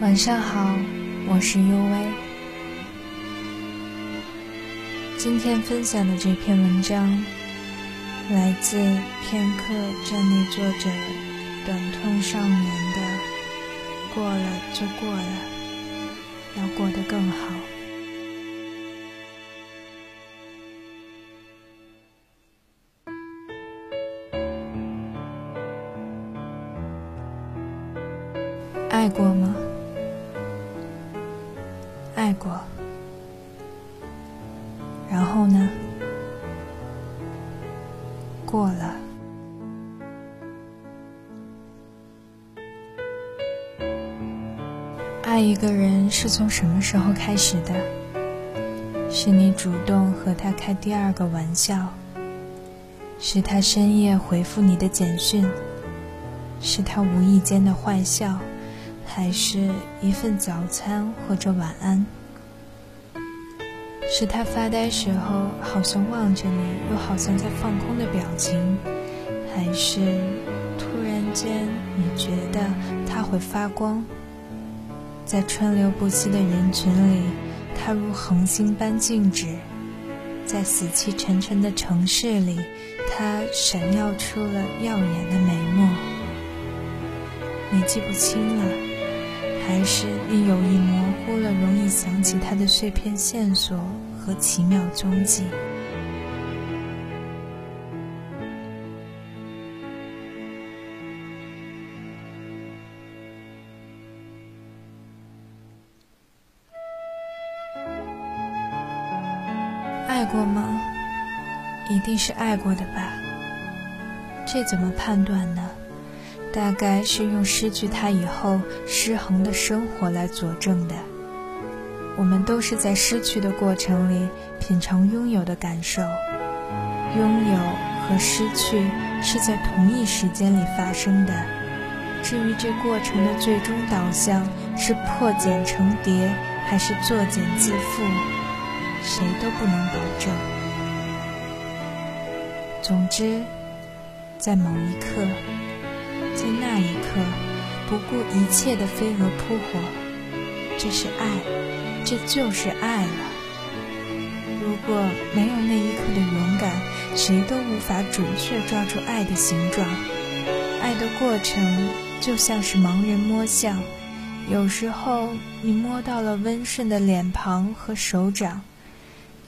晚上好，我是幽微。今天分享的这篇文章来自片刻站内作者短痛少年的“过了就过了，要过得更好”。爱过吗？爱过。然后呢？过了。爱一个人是从什么时候开始的？是你主动和他开第二个玩笑？是他深夜回复你的简讯？是他无意间的坏笑？还是一份早餐或者晚安，是他发呆时候好像望着你，又好像在放空的表情，还是突然间你觉得他会发光？在川流不息的人群里，他如恒星般静止；在死气沉沉的城市里，他闪耀出了耀眼的眉目。你记不清了。还是你有意模糊了，容易想起他的碎片线索和奇妙踪迹。爱过吗？一定是爱过的吧？这怎么判断呢？大概是用失去他以后失衡的生活来佐证的。我们都是在失去的过程里品尝拥有的感受。拥有和失去是在同一时间里发生的。至于这过程的最终导向是破茧成蝶，还是作茧自缚，谁都不能保证。总之，在某一刻。在那一刻，不顾一切的飞蛾扑火，这是爱，这就是爱了。如果没有那一刻的勇敢，谁都无法准确抓住爱的形状。爱的过程就像是盲人摸象，有时候你摸到了温顺的脸庞和手掌，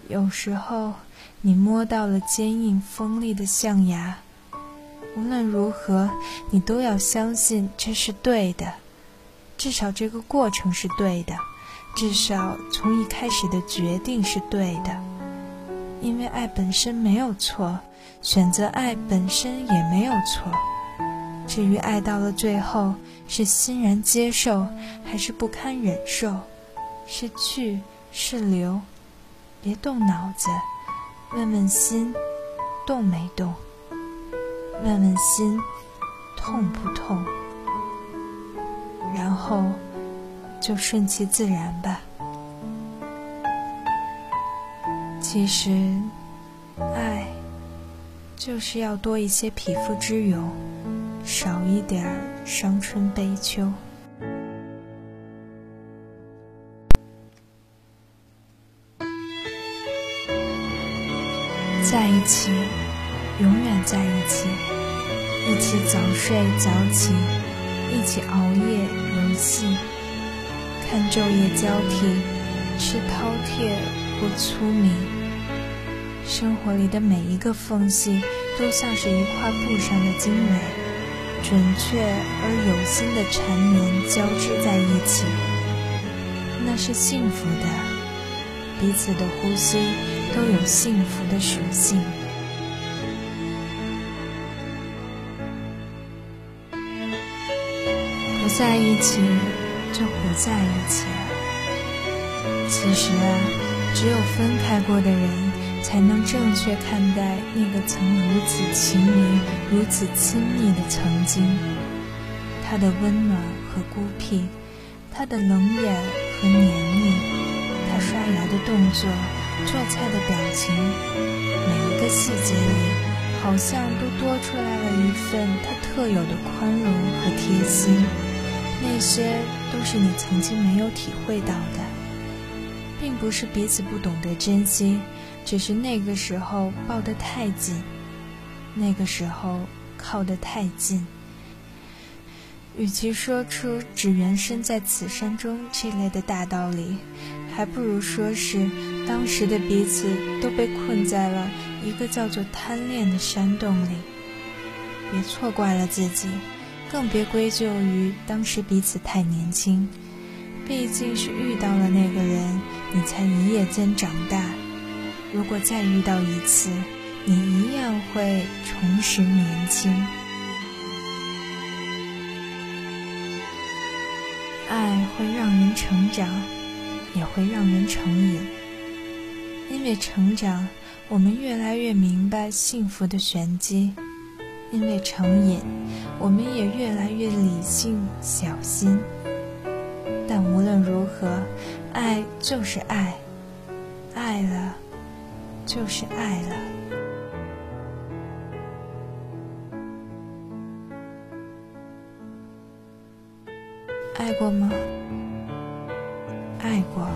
有时候你摸到了坚硬锋利的象牙。无论如何，你都要相信这是对的，至少这个过程是对的，至少从一开始的决定是对的。因为爱本身没有错，选择爱本身也没有错。至于爱到了最后是欣然接受，还是不堪忍受，是去是留，别动脑子，问问心，动没动。问问心，痛不痛？然后就顺其自然吧。其实，爱就是要多一些匹夫之勇，少一点伤春悲秋。在一起。永远在一起，一起早睡早起，一起熬夜游戏，看昼夜交替，吃饕餮或粗米。生活里的每一个缝隙，都像是一块布上的经纬，准确而有心的缠绵交织在一起。那是幸福的，彼此的呼吸都有幸福的属性。在一起就不在一起。其实啊，只有分开过的人，才能正确看待那个曾如此亲密、如此亲密的曾经。他的温暖和孤僻，他的冷眼和黏腻，他刷牙的动作、做菜的表情，每一个细节里，好像都多出来了一份他特有的宽容和贴心。那些都是你曾经没有体会到的，并不是彼此不懂得珍惜，只是那个时候抱得太紧，那个时候靠得太近。与其说出“只缘身在此山中”这类的大道理，还不如说是当时的彼此都被困在了一个叫做贪恋的山洞里。别错怪了自己，更别归咎于当时彼此太年轻。毕竟是遇到了那个人，你才一夜间长大。如果再遇到一次，你一样会重拾年轻。爱会让人成长，也会让人成瘾。因为成长，我们越来越明白幸福的玄机；因为成瘾，我们也越来越理性小心。但无论如何，爱就是爱，爱了就是爱了。爱过吗？爱过。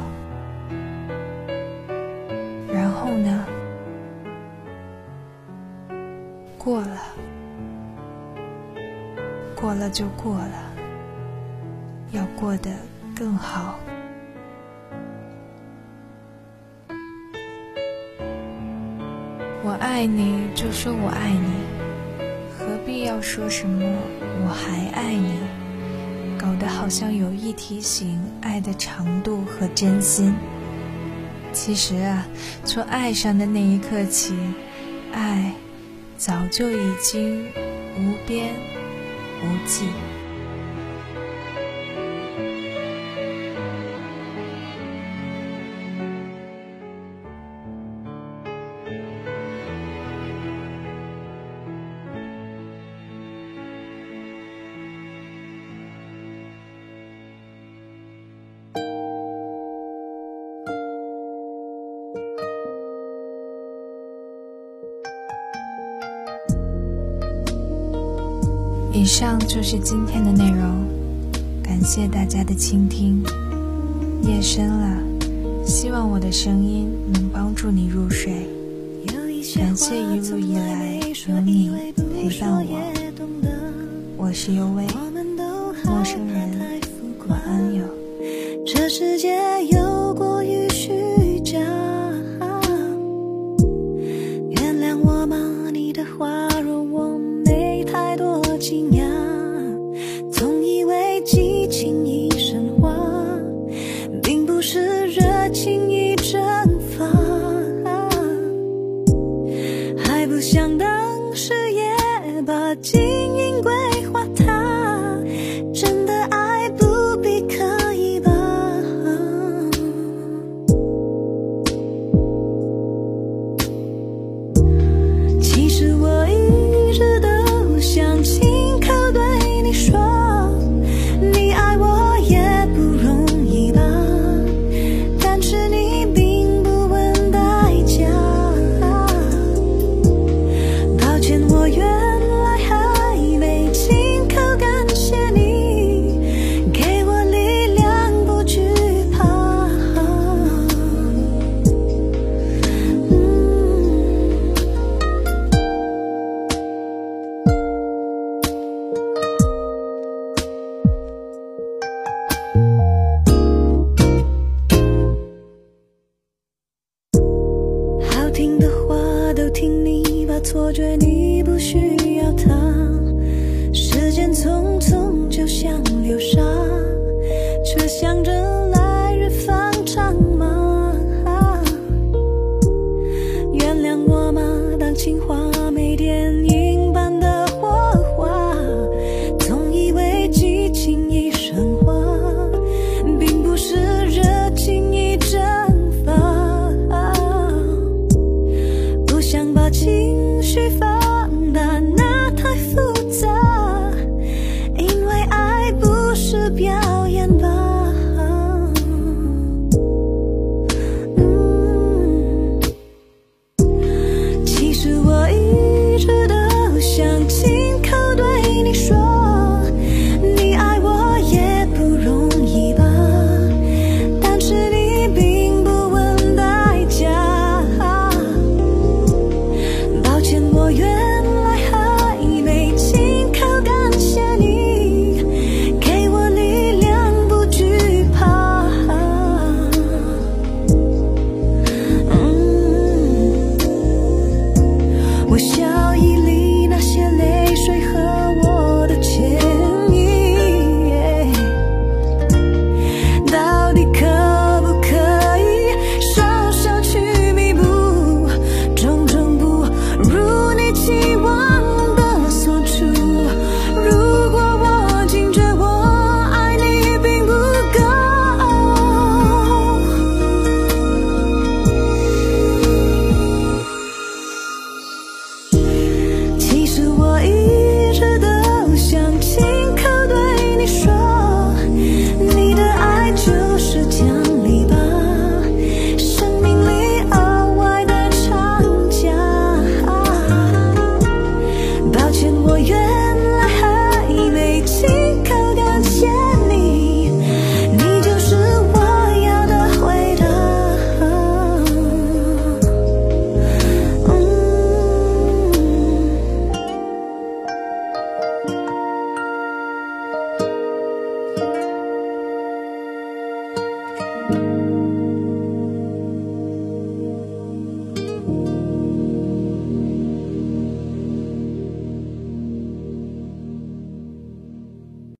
就过了。要过得更好。我爱你，就说我爱你，何必要说什么我还爱你？搞得好像有意提醒爱的长度和真心。其实啊，从爱上的那一刻起，爱早就已经无边无忌。以上就是今天的内容，感谢大家的倾听。夜深了，希望我的声音能帮助你入睡。感谢一路以来有你陪伴我，我是尤薇，激情听的话都听你把错觉你不需要他。时间匆匆就像流沙却想着